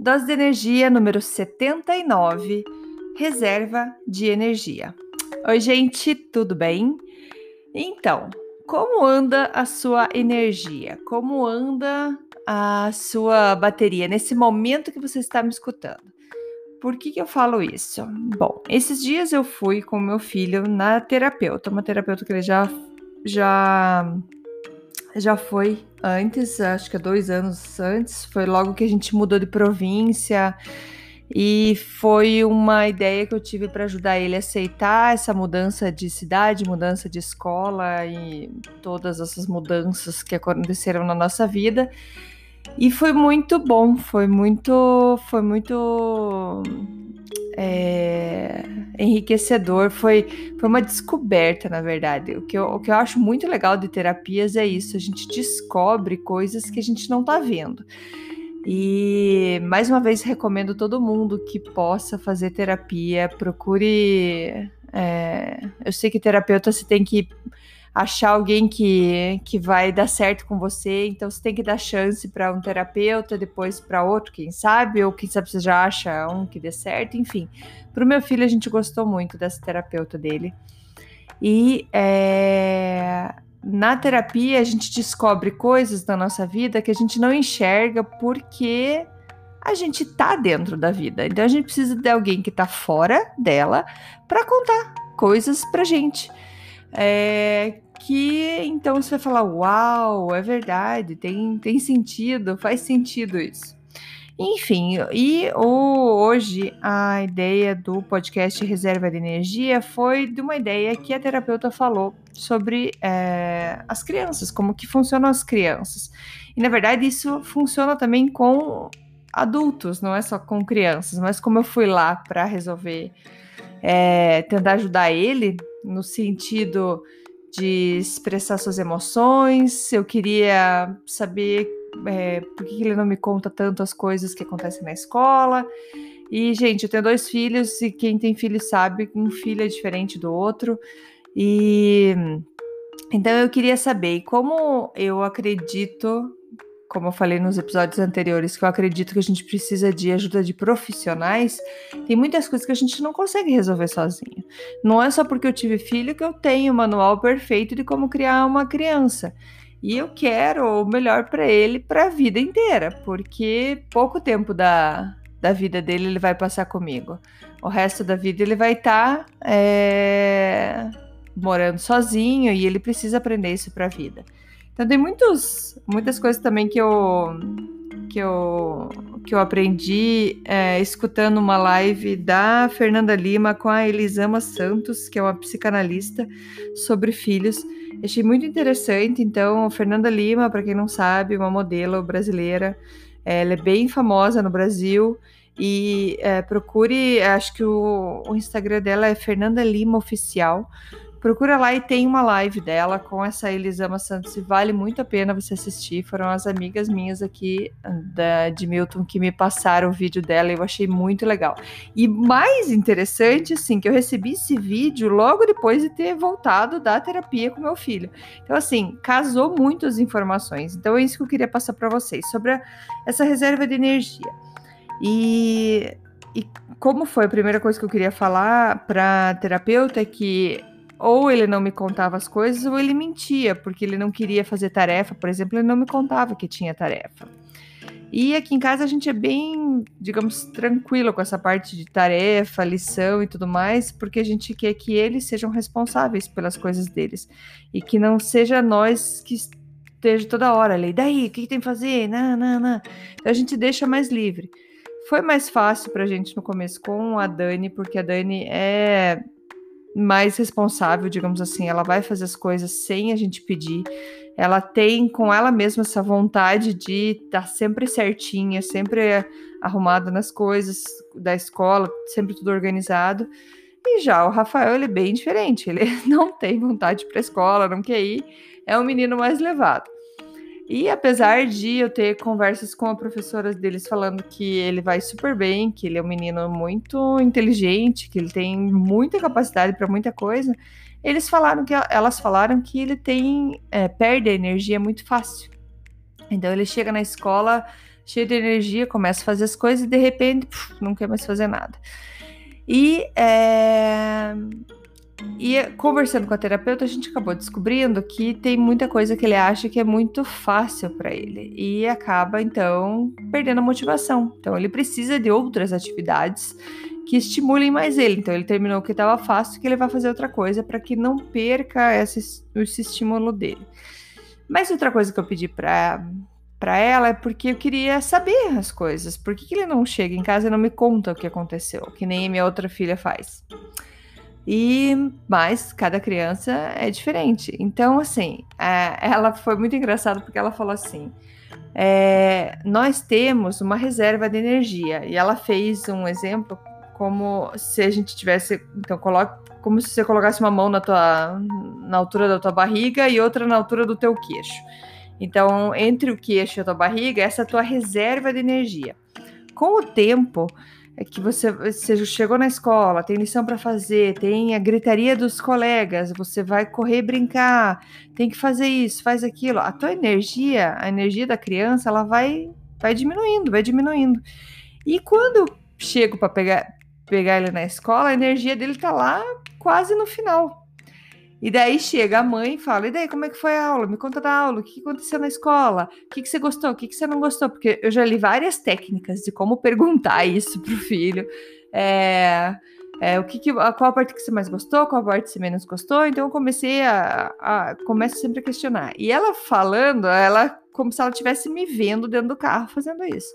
Dose de energia número 79, reserva de energia. Oi, gente, tudo bem? Então, como anda a sua energia? Como anda a sua bateria nesse momento que você está me escutando? Por que, que eu falo isso? Bom, esses dias eu fui com meu filho na terapeuta, uma terapeuta que ele já já já foi antes, acho que há dois anos antes, foi logo que a gente mudou de província e foi uma ideia que eu tive para ajudar ele a aceitar essa mudança de cidade, mudança de escola e todas essas mudanças que aconteceram na nossa vida. E foi muito bom, foi muito, foi muito é, enriquecedor, foi, foi uma descoberta, na verdade. O que, eu, o que eu acho muito legal de terapias é isso: a gente descobre coisas que a gente não tá vendo. E mais uma vez recomendo todo mundo que possa fazer terapia, procure. É, eu sei que terapeuta você tem que achar alguém que, que vai dar certo com você, então você tem que dar chance para um terapeuta, depois para outro, quem sabe, ou quem sabe você já acha um que dê certo, enfim. Para o meu filho, a gente gostou muito dessa terapeuta dele. E é, na terapia, a gente descobre coisas da nossa vida que a gente não enxerga porque a gente tá dentro da vida. Então a gente precisa de alguém que tá fora dela para contar coisas pra gente. É, que então você vai falar: Uau, é verdade, tem, tem sentido, faz sentido isso. Enfim, e hoje a ideia do podcast Reserva de Energia foi de uma ideia que a terapeuta falou sobre é, as crianças, como que funcionam as crianças. E na verdade isso funciona também com adultos, não é só com crianças, mas como eu fui lá para resolver, é, tentar ajudar ele no sentido de expressar suas emoções. Eu queria saber é, por que ele não me conta tanto as coisas que acontecem na escola. E, gente, eu tenho dois filhos e quem tem filho sabe que um filho é diferente do outro. E então eu queria saber como eu acredito como eu falei nos episódios anteriores, que eu acredito que a gente precisa de ajuda de profissionais, tem muitas coisas que a gente não consegue resolver sozinho. Não é só porque eu tive filho que eu tenho o manual perfeito de como criar uma criança. E eu quero o melhor para ele para a vida inteira, porque pouco tempo da, da vida dele ele vai passar comigo. O resto da vida ele vai estar tá, é, morando sozinho e ele precisa aprender isso para a vida. Então tem muitos, muitas coisas também que eu que eu, que eu aprendi é, escutando uma live da Fernanda Lima com a Elisama Santos, que é uma psicanalista, sobre filhos. Achei muito interessante. Então, Fernanda Lima, para quem não sabe, uma modelo brasileira, ela é bem famosa no Brasil. E é, procure, acho que o, o Instagram dela é Fernanda Lima Oficial. Procura lá e tem uma live dela com essa Elisama Santos e vale muito a pena você assistir. Foram as amigas minhas aqui da, de Milton que me passaram o vídeo dela e eu achei muito legal. E mais interessante, assim, que eu recebi esse vídeo logo depois de ter voltado da terapia com meu filho. Então, assim, casou muito as informações. Então, é isso que eu queria passar para vocês sobre a, essa reserva de energia. E, e como foi a primeira coisa que eu queria falar para terapeuta é que ou ele não me contava as coisas ou ele mentia, porque ele não queria fazer tarefa, por exemplo, ele não me contava que tinha tarefa. E aqui em casa a gente é bem, digamos, tranquilo com essa parte de tarefa, lição e tudo mais, porque a gente quer que eles sejam responsáveis pelas coisas deles e que não seja nós que esteja toda hora ali. Daí, o que, que tem que fazer? Não, não, não. Então a gente deixa mais livre. Foi mais fácil pra gente no começo com a Dani, porque a Dani é mais responsável, digamos assim. Ela vai fazer as coisas sem a gente pedir. Ela tem com ela mesma essa vontade de estar tá sempre certinha, sempre arrumada nas coisas da escola, sempre tudo organizado. E já o Rafael, ele é bem diferente. Ele não tem vontade para escola, não quer ir. É um menino mais levado. E apesar de eu ter conversas com a professora deles falando que ele vai super bem, que ele é um menino muito inteligente, que ele tem muita capacidade para muita coisa, eles falaram que elas falaram que ele tem é, perde a energia muito fácil. Então ele chega na escola cheio de energia, começa a fazer as coisas e de repente puf, não quer mais fazer nada. E é, e conversando com a terapeuta, a gente acabou descobrindo que tem muita coisa que ele acha que é muito fácil para ele e acaba então perdendo a motivação. Então ele precisa de outras atividades que estimulem mais ele. Então ele terminou o que estava fácil, que ele vai fazer outra coisa para que não perca esse, esse estímulo dele. Mas outra coisa que eu pedi para para ela é porque eu queria saber as coisas. Por que, que ele não chega em casa e não me conta o que aconteceu, que nem minha outra filha faz? E mas cada criança é diferente. Então, assim, é, ela foi muito engraçada porque ela falou assim: é, nós temos uma reserva de energia. E ela fez um exemplo como se a gente tivesse, então coloca como se você colocasse uma mão na tua na altura da tua barriga e outra na altura do teu queixo. Então, entre o queixo e a tua barriga, essa é a tua reserva de energia. Com o tempo, é que você, você chegou na escola, tem lição para fazer, tem a gritaria dos colegas, você vai correr brincar, tem que fazer isso, faz aquilo. A tua energia, a energia da criança, ela vai, vai diminuindo, vai diminuindo. E quando eu chego para pegar, pegar ele na escola, a energia dele tá lá quase no final. E daí chega a mãe e fala: E daí, como é que foi a aula? Me conta da aula, o que aconteceu na escola? O que, você gostou? O que, que você não gostou? Porque eu já li várias técnicas de como perguntar isso pro filho. É, é, o que, que qual a parte que você mais gostou, qual a parte que você menos gostou. Então eu comecei a, a começo sempre a questionar. E ela falando, ela como se ela estivesse me vendo dentro do carro fazendo isso.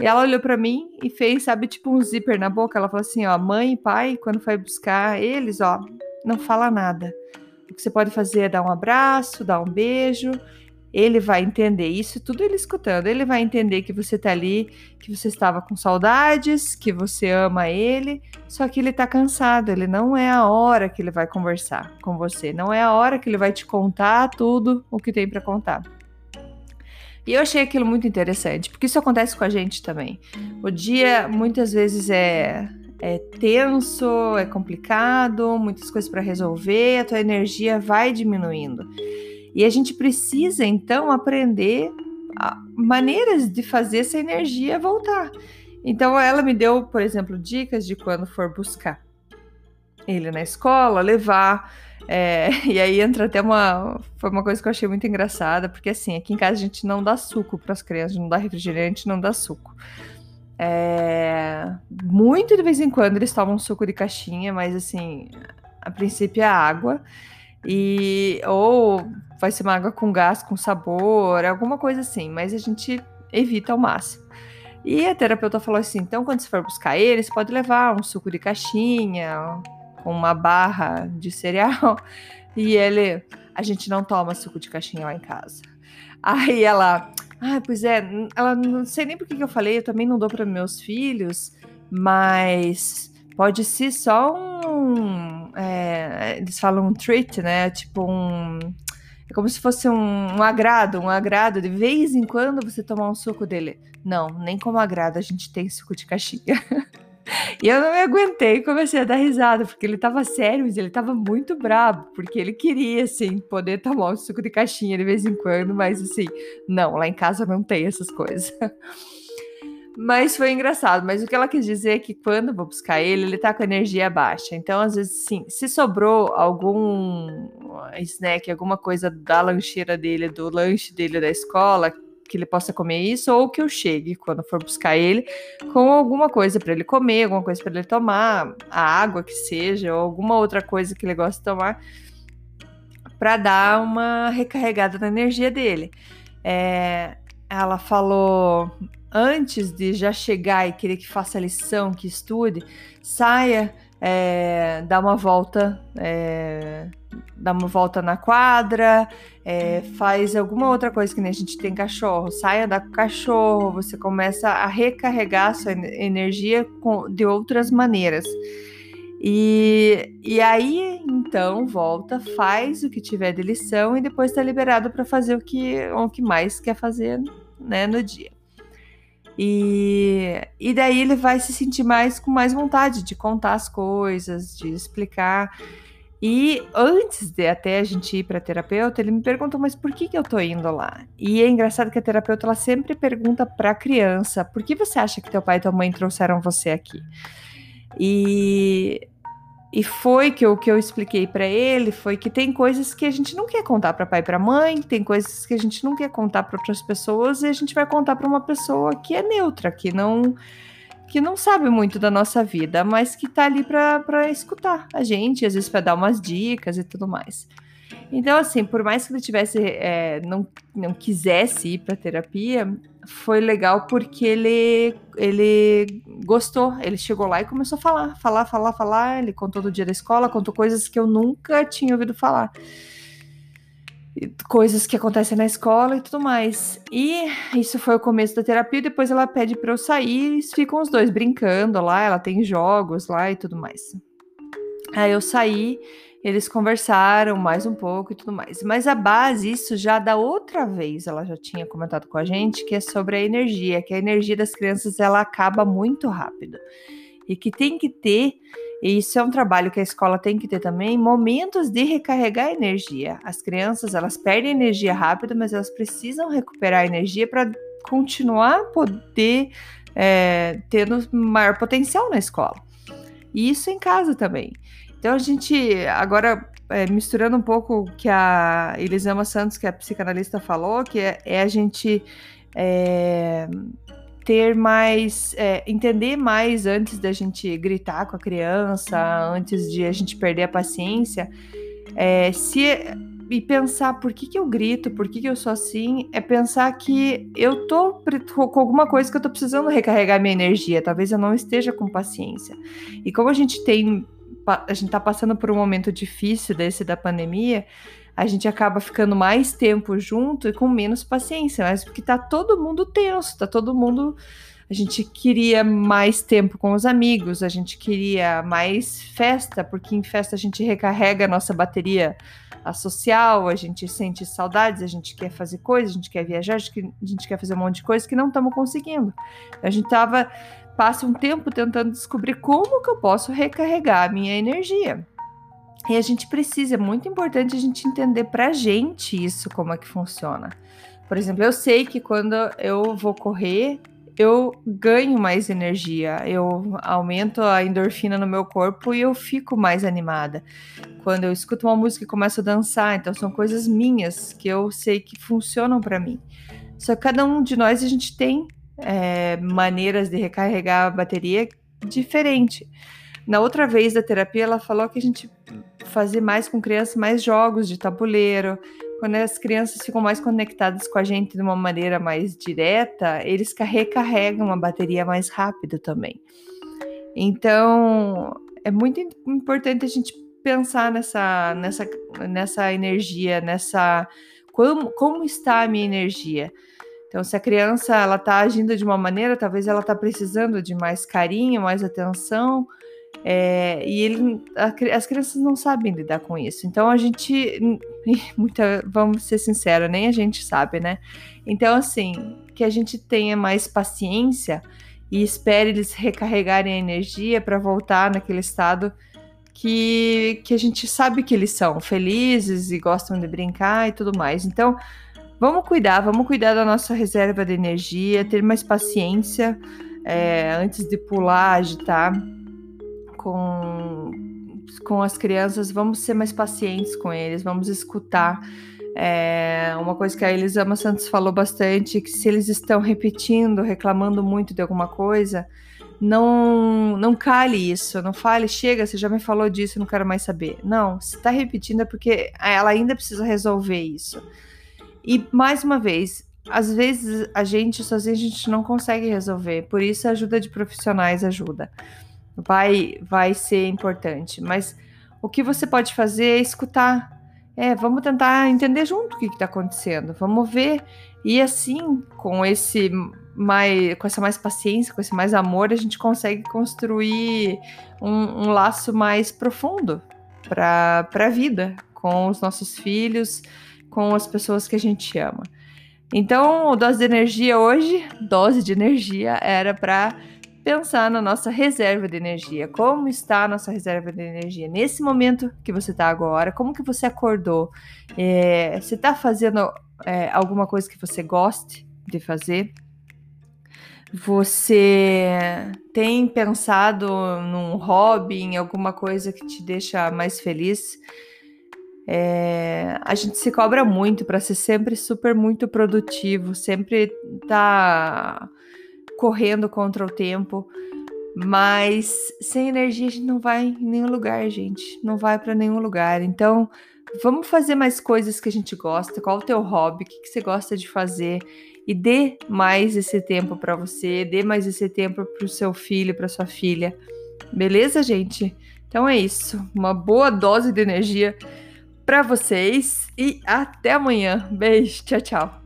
E ela olhou para mim e fez, sabe, tipo um zíper na boca. Ela falou assim: ó, mãe e pai, quando foi buscar eles, ó, não fala nada. O que você pode fazer é dar um abraço, dar um beijo. Ele vai entender isso, tudo ele escutando. Ele vai entender que você tá ali, que você estava com saudades, que você ama ele, só que ele tá cansado. Ele não é a hora que ele vai conversar com você, não é a hora que ele vai te contar tudo o que tem para contar. E eu achei aquilo muito interessante, porque isso acontece com a gente também. O dia muitas vezes é é tenso, é complicado, muitas coisas para resolver, a tua energia vai diminuindo. E a gente precisa então aprender maneiras de fazer essa energia voltar. Então ela me deu, por exemplo, dicas de quando for buscar ele na escola, levar. É, e aí entra até uma. Foi uma coisa que eu achei muito engraçada, porque assim, aqui em casa a gente não dá suco para as crianças, não dá refrigerante, não dá suco. É, muito de vez em quando eles tomam suco de caixinha, mas assim, a princípio é água. E ou vai ser uma água com gás, com sabor, alguma coisa assim, mas a gente evita ao máximo. E a terapeuta falou assim: então, quando você for buscar eles, pode levar um suco de caixinha, com uma barra de cereal. E ele, a gente não toma suco de caixinha lá em casa. Aí ela, ah, pois é, ela não sei nem por que eu falei, eu também não dou para meus filhos, mas pode ser só um. É, eles falam um treat, né? Tipo um. É como se fosse um, um, agrado, um agrado. De vez em quando você tomar um suco dele. Não, nem como agrado a gente tem suco de caixinha. E eu não me aguentei e comecei a dar risada, porque ele tava sério, mas ele tava muito bravo, porque ele queria, assim, poder tomar um suco de caixinha de vez em quando, mas assim, não, lá em casa não tem essas coisas. Mas foi engraçado. Mas o que ela quis dizer é que quando vou buscar ele, ele tá com energia baixa. Então, às vezes, sim, se sobrou algum snack, alguma coisa da lancheira dele, do lanche dele da escola, que ele possa comer isso, ou que eu chegue quando for buscar ele com alguma coisa para ele comer, alguma coisa para ele tomar, a água que seja, ou alguma outra coisa que ele gosta de tomar, para dar uma recarregada na energia dele. É, ela falou antes de já chegar e querer que faça lição, que estude, saia é, dar uma volta, é, dar uma volta na quadra, é, faz alguma outra coisa que nem a gente tem cachorro, saia da cachorro, você começa a recarregar sua energia com, de outras maneiras. E, e aí, então, volta, faz o que tiver de lição e depois está liberado para fazer o que, o que mais quer fazer né, no dia. E, e daí ele vai se sentir mais com mais vontade de contar as coisas, de explicar. E antes de até a gente ir para terapeuta, ele me perguntou: "Mas por que que eu tô indo lá?". E é engraçado que a terapeuta ela sempre pergunta para a criança: "Por que você acha que teu pai e tua mãe trouxeram você aqui?". E e foi que o que eu expliquei para ele foi que tem coisas que a gente não quer contar para pai e para mãe, tem coisas que a gente não quer contar para outras pessoas e a gente vai contar para uma pessoa que é neutra, que não que não sabe muito da nossa vida, mas que tá ali para escutar a gente, às vezes para dar umas dicas e tudo mais. Então, assim, por mais que ele tivesse é, não, não quisesse ir para terapia, foi legal porque ele, ele gostou. Ele chegou lá e começou a falar, falar, falar, falar. Ele contou do dia da escola, contou coisas que eu nunca tinha ouvido falar. Coisas que acontecem na escola e tudo mais. E isso foi o começo da terapia. Depois ela pede para eu sair e ficam os dois brincando lá. Ela tem jogos lá e tudo mais. Aí eu saí eles conversaram mais um pouco e tudo mais. Mas a base, isso já da outra vez, ela já tinha comentado com a gente, que é sobre a energia, que a energia das crianças ela acaba muito rápido. E que tem que ter, e isso é um trabalho que a escola tem que ter também, momentos de recarregar energia. As crianças, elas perdem energia rápido, mas elas precisam recuperar energia para continuar poder é, tendo maior potencial na escola. E isso em casa também. Então a gente, agora é, misturando um pouco o que a Elisama Santos, que é a psicanalista, falou, que é, é a gente é, ter mais, é, entender mais antes da gente gritar com a criança, antes de a gente perder a paciência, é, se e pensar por que, que eu grito, por que, que eu sou assim, é pensar que eu tô com alguma coisa que eu tô precisando recarregar minha energia, talvez eu não esteja com paciência. E como a gente tem a gente tá passando por um momento difícil desse da pandemia, a gente acaba ficando mais tempo junto e com menos paciência, mas porque tá todo mundo tenso, tá todo mundo. A gente queria mais tempo com os amigos, a gente queria mais festa, porque em festa a gente recarrega a nossa bateria social, a gente sente saudades, a gente quer fazer coisas, a gente quer viajar, a gente quer fazer um monte de coisas que não estamos conseguindo. A gente tava passo um tempo tentando descobrir como que eu posso recarregar a minha energia. E a gente precisa, é muito importante a gente entender pra gente isso, como é que funciona. Por exemplo, eu sei que quando eu vou correr, eu ganho mais energia, eu aumento a endorfina no meu corpo e eu fico mais animada. Quando eu escuto uma música e começo a dançar, então são coisas minhas que eu sei que funcionam para mim. Só que cada um de nós a gente tem é, maneiras de recarregar a bateria diferente. Na outra vez da terapia, ela falou que a gente fazer mais com crianças, mais jogos de tabuleiro. Quando as crianças ficam mais conectadas com a gente de uma maneira mais direta, eles recarregam a bateria mais rápido também. Então, é muito importante a gente pensar nessa, nessa, nessa energia, nessa como, como está a minha energia. Então, se a criança ela está agindo de uma maneira, talvez ela está precisando de mais carinho, mais atenção, é, e ele, a, as crianças não sabem lidar com isso. Então, a gente, muita, vamos ser sinceros, nem a gente sabe, né? Então, assim, que a gente tenha mais paciência e espere eles recarregarem a energia para voltar naquele estado que, que a gente sabe que eles são felizes e gostam de brincar e tudo mais. Então, Vamos cuidar, vamos cuidar da nossa reserva de energia, ter mais paciência é, antes de pular, agitar com, com as crianças. Vamos ser mais pacientes com eles, vamos escutar. É, uma coisa que a Elisama Santos falou bastante, que se eles estão repetindo, reclamando muito de alguma coisa, não não cale isso, não fale, chega, você já me falou disso, não quero mais saber. Não, se está repetindo é porque ela ainda precisa resolver isso. E mais uma vez, às vezes a gente sozinho a gente não consegue resolver, por isso a ajuda de profissionais ajuda. Vai, vai ser importante. Mas o que você pode fazer é escutar. É, vamos tentar entender junto o que está acontecendo. Vamos ver. E assim, com esse mais, com essa mais paciência, com esse mais amor, a gente consegue construir um, um laço mais profundo para a vida, com os nossos filhos, com as pessoas que a gente ama. Então, o dose de energia hoje, dose de energia, era para pensar na nossa reserva de energia. Como está a nossa reserva de energia nesse momento que você está agora? Como que você acordou? É, você está fazendo é, alguma coisa que você goste de fazer? Você tem pensado num hobby, em alguma coisa que te deixa mais feliz? É, a gente se cobra muito para ser sempre super muito produtivo, sempre tá correndo contra o tempo. Mas sem energia a gente não vai em nenhum lugar, gente. Não vai para nenhum lugar. Então, vamos fazer mais coisas que a gente gosta. Qual o teu hobby? O que, que você gosta de fazer? E dê mais esse tempo para você, dê mais esse tempo para o seu filho, para sua filha. Beleza, gente? Então é isso. Uma boa dose de energia para vocês e até amanhã. Beijo, tchau, tchau.